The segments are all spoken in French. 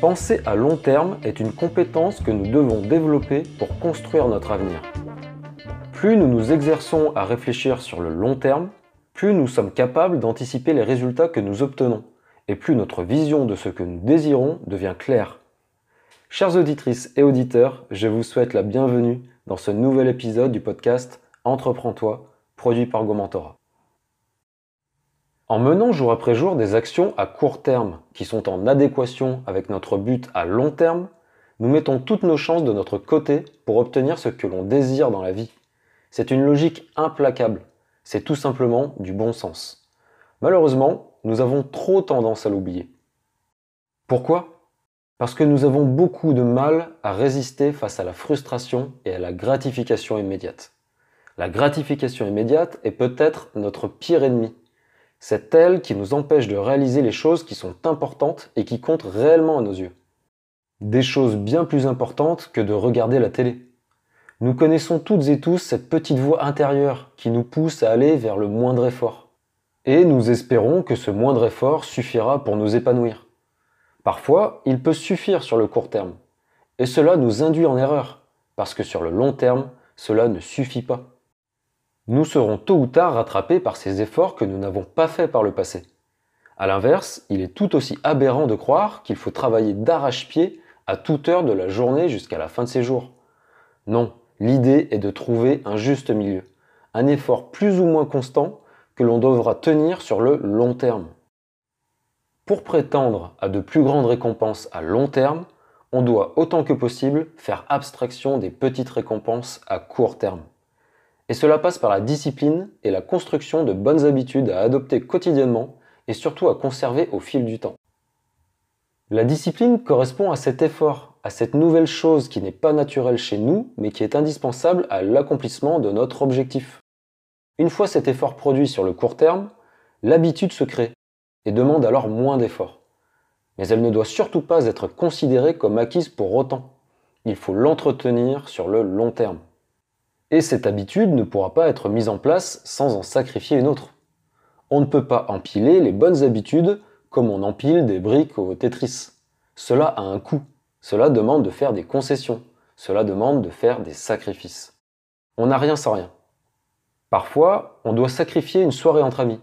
Penser à long terme est une compétence que nous devons développer pour construire notre avenir. Plus nous nous exerçons à réfléchir sur le long terme, plus nous sommes capables d'anticiper les résultats que nous obtenons, et plus notre vision de ce que nous désirons devient claire. Chères auditrices et auditeurs, je vous souhaite la bienvenue dans ce nouvel épisode du podcast Entreprends-toi, produit par Gomentora. En menant jour après jour des actions à court terme qui sont en adéquation avec notre but à long terme, nous mettons toutes nos chances de notre côté pour obtenir ce que l'on désire dans la vie. C'est une logique implacable, c'est tout simplement du bon sens. Malheureusement, nous avons trop tendance à l'oublier. Pourquoi? Parce que nous avons beaucoup de mal à résister face à la frustration et à la gratification immédiate. La gratification immédiate est peut-être notre pire ennemi c'est elle qui nous empêche de réaliser les choses qui sont importantes et qui comptent réellement à nos yeux. Des choses bien plus importantes que de regarder la télé. Nous connaissons toutes et tous cette petite voix intérieure qui nous pousse à aller vers le moindre effort. Et nous espérons que ce moindre effort suffira pour nous épanouir. Parfois, il peut suffire sur le court terme. Et cela nous induit en erreur, parce que sur le long terme, cela ne suffit pas nous serons tôt ou tard rattrapés par ces efforts que nous n'avons pas faits par le passé. A l'inverse, il est tout aussi aberrant de croire qu'il faut travailler d'arrache-pied à toute heure de la journée jusqu'à la fin de ses jours. Non, l'idée est de trouver un juste milieu, un effort plus ou moins constant que l'on devra tenir sur le long terme. Pour prétendre à de plus grandes récompenses à long terme, on doit autant que possible faire abstraction des petites récompenses à court terme. Et cela passe par la discipline et la construction de bonnes habitudes à adopter quotidiennement et surtout à conserver au fil du temps. La discipline correspond à cet effort, à cette nouvelle chose qui n'est pas naturelle chez nous, mais qui est indispensable à l'accomplissement de notre objectif. Une fois cet effort produit sur le court terme, l'habitude se crée et demande alors moins d'efforts. Mais elle ne doit surtout pas être considérée comme acquise pour autant. Il faut l'entretenir sur le long terme. Et cette habitude ne pourra pas être mise en place sans en sacrifier une autre. On ne peut pas empiler les bonnes habitudes comme on empile des briques au Tetris. Cela a un coût. Cela demande de faire des concessions. Cela demande de faire des sacrifices. On n'a rien sans rien. Parfois, on doit sacrifier une soirée entre amis.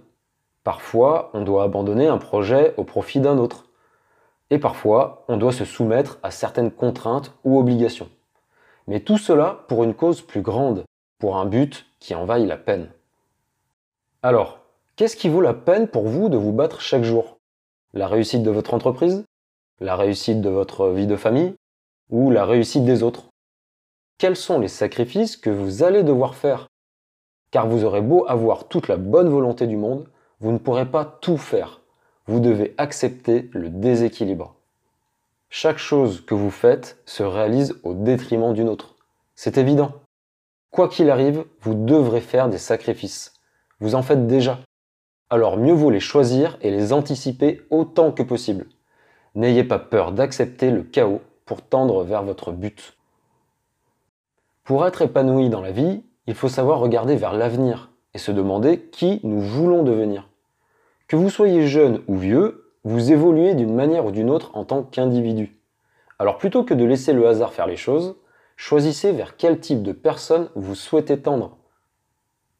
Parfois, on doit abandonner un projet au profit d'un autre. Et parfois, on doit se soumettre à certaines contraintes ou obligations. Mais tout cela pour une cause plus grande, pour un but qui en vaille la peine. Alors, qu'est-ce qui vaut la peine pour vous de vous battre chaque jour? La réussite de votre entreprise? La réussite de votre vie de famille? Ou la réussite des autres? Quels sont les sacrifices que vous allez devoir faire? Car vous aurez beau avoir toute la bonne volonté du monde, vous ne pourrez pas tout faire. Vous devez accepter le déséquilibre. Chaque chose que vous faites se réalise au détriment d'une autre. C'est évident. Quoi qu'il arrive, vous devrez faire des sacrifices. Vous en faites déjà. Alors mieux vaut les choisir et les anticiper autant que possible. N'ayez pas peur d'accepter le chaos pour tendre vers votre but. Pour être épanoui dans la vie, il faut savoir regarder vers l'avenir et se demander qui nous voulons devenir. Que vous soyez jeune ou vieux, vous évoluez d'une manière ou d'une autre en tant qu'individu. Alors plutôt que de laisser le hasard faire les choses, choisissez vers quel type de personne vous souhaitez tendre.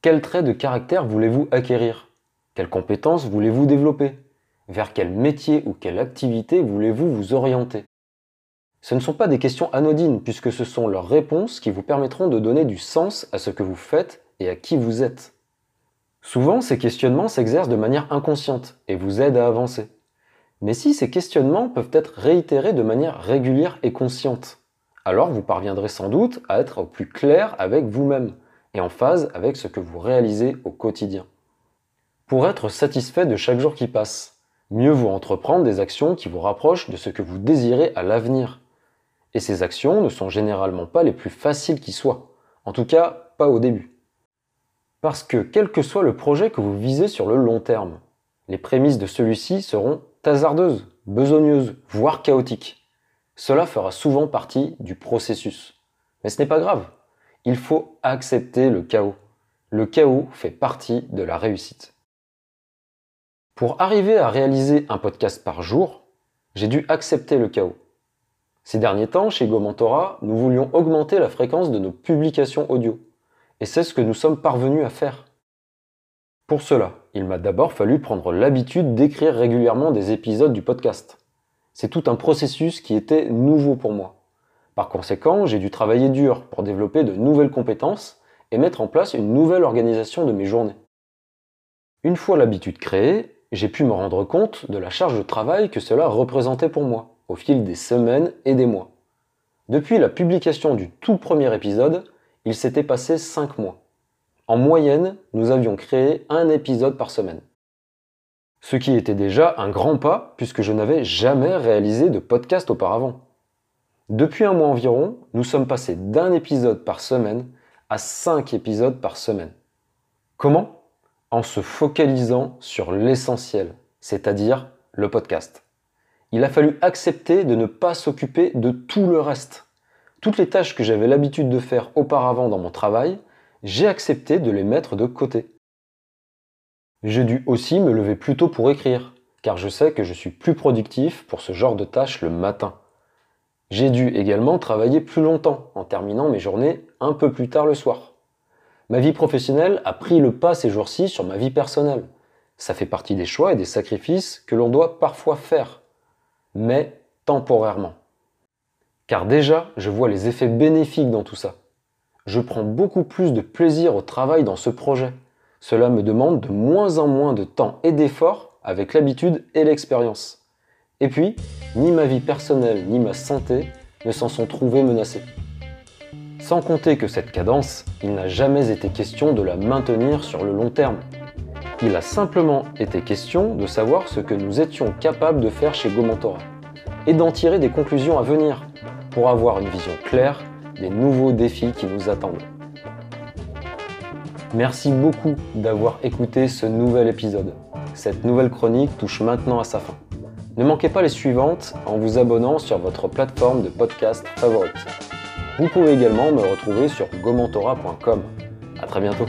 Quel trait de caractère voulez-vous acquérir? Quelles compétences voulez-vous développer? Vers quel métier ou quelle activité voulez-vous vous orienter? Ce ne sont pas des questions anodines puisque ce sont leurs réponses qui vous permettront de donner du sens à ce que vous faites et à qui vous êtes. Souvent, ces questionnements s'exercent de manière inconsciente et vous aident à avancer. Mais si ces questionnements peuvent être réitérés de manière régulière et consciente, alors vous parviendrez sans doute à être plus clair avec vous-même et en phase avec ce que vous réalisez au quotidien. Pour être satisfait de chaque jour qui passe, mieux vaut entreprendre des actions qui vous rapprochent de ce que vous désirez à l'avenir. Et ces actions ne sont généralement pas les plus faciles qui soient, en tout cas pas au début. Parce que quel que soit le projet que vous visez sur le long terme, les prémices de celui-ci seront hasardeuse, besogneuse, voire chaotique. Cela fera souvent partie du processus. Mais ce n'est pas grave. Il faut accepter le chaos. Le chaos fait partie de la réussite. Pour arriver à réaliser un podcast par jour, j'ai dû accepter le chaos. Ces derniers temps, chez Gomentora, nous voulions augmenter la fréquence de nos publications audio. Et c'est ce que nous sommes parvenus à faire. Pour cela, il m'a d'abord fallu prendre l'habitude d'écrire régulièrement des épisodes du podcast. C'est tout un processus qui était nouveau pour moi. Par conséquent, j'ai dû travailler dur pour développer de nouvelles compétences et mettre en place une nouvelle organisation de mes journées. Une fois l'habitude créée, j'ai pu me rendre compte de la charge de travail que cela représentait pour moi au fil des semaines et des mois. Depuis la publication du tout premier épisode, il s'était passé 5 mois. En moyenne, nous avions créé un épisode par semaine. Ce qui était déjà un grand pas puisque je n'avais jamais réalisé de podcast auparavant. Depuis un mois environ, nous sommes passés d'un épisode par semaine à 5 épisodes par semaine. Comment? En se focalisant sur l'essentiel, c'est-à-dire le podcast. Il a fallu accepter de ne pas s'occuper de tout le reste. Toutes les tâches que j'avais l'habitude de faire auparavant dans mon travail, j'ai accepté de les mettre de côté. J'ai dû aussi me lever plus tôt pour écrire, car je sais que je suis plus productif pour ce genre de tâches le matin. J'ai dû également travailler plus longtemps en terminant mes journées un peu plus tard le soir. Ma vie professionnelle a pris le pas ces jours-ci sur ma vie personnelle. Ça fait partie des choix et des sacrifices que l'on doit parfois faire, mais temporairement. Car déjà, je vois les effets bénéfiques dans tout ça je prends beaucoup plus de plaisir au travail dans ce projet. Cela me demande de moins en moins de temps et d'efforts avec l'habitude et l'expérience. Et puis, ni ma vie personnelle ni ma santé ne s'en sont trouvées menacées. Sans compter que cette cadence, il n'a jamais été question de la maintenir sur le long terme. Il a simplement été question de savoir ce que nous étions capables de faire chez Gomentora et d'en tirer des conclusions à venir pour avoir une vision claire des nouveaux défis qui nous attendent. Merci beaucoup d'avoir écouté ce nouvel épisode. Cette nouvelle chronique touche maintenant à sa fin. Ne manquez pas les suivantes en vous abonnant sur votre plateforme de podcast favorite. Vous pouvez également me retrouver sur gomentora.com. A très bientôt.